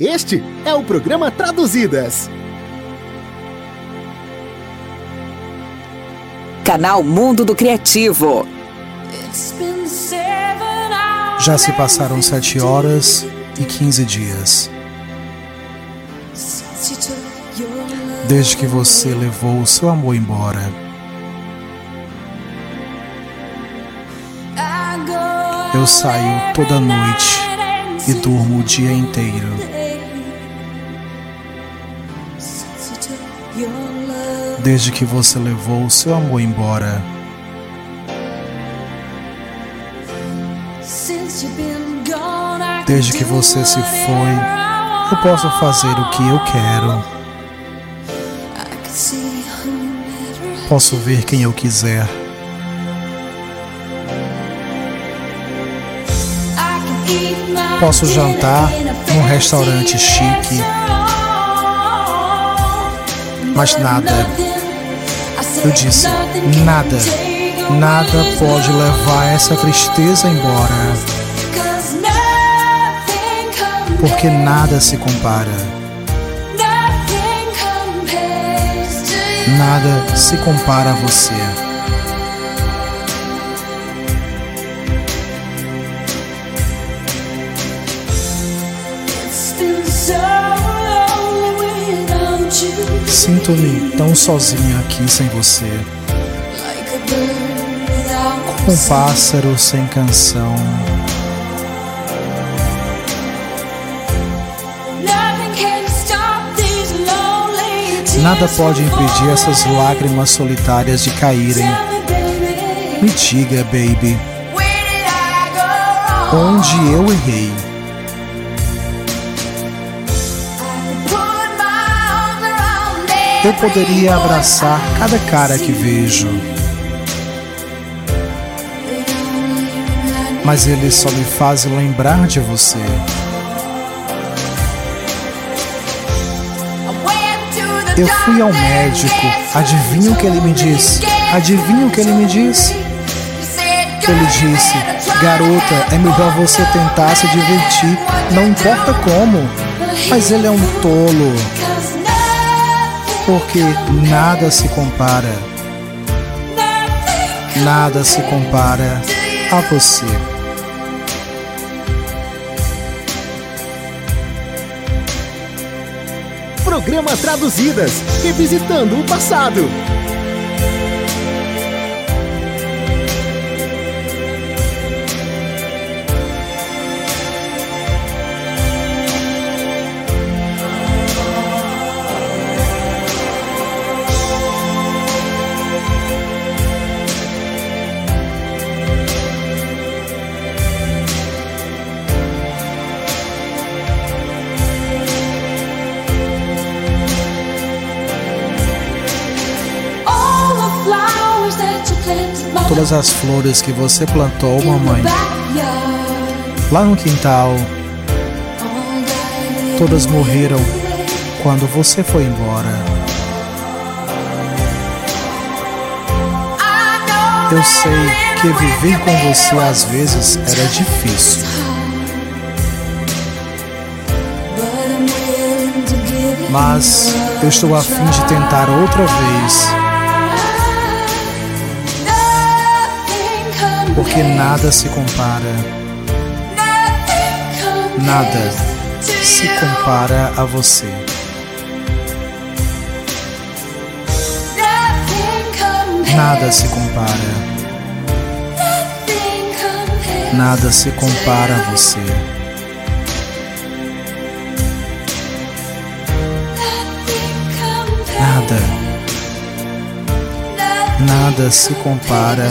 Este é o programa Traduzidas. Canal Mundo do Criativo. Já se passaram sete horas e quinze dias. Desde que você levou o seu amor embora. Eu saio toda noite e durmo o dia inteiro. Desde que você levou o seu amor embora. Desde que você se foi, eu posso fazer o que eu quero. Posso ver quem eu quiser. Posso jantar num restaurante chique, mas nada eu disse: nada, nada pode levar essa tristeza embora. Porque nada se compara. Nada se compara a você. Sinto-me tão sozinha aqui sem você. Como um pássaro sem canção. Nada pode impedir essas lágrimas solitárias de caírem. Me diga, baby, onde eu errei? Eu poderia abraçar cada cara que vejo. Mas eles só me fazem lembrar de você. Eu fui ao médico, adivinha o que ele me disse? Adivinha o que ele me disse? Ele disse: Garota, é melhor você tentar se divertir, não importa como. Mas ele é um tolo porque nada se compara, nada se compara a você. Programa Traduzidas, revisitando o passado. Todas as flores que você plantou, mamãe. Lá no quintal, todas morreram quando você foi embora. Eu sei que viver com você às vezes era difícil. Mas eu estou a fim de tentar outra vez. Porque nada se compara. Nada se compara a você. Nada se compara. Nada se compara a você. Nada. Nada se compara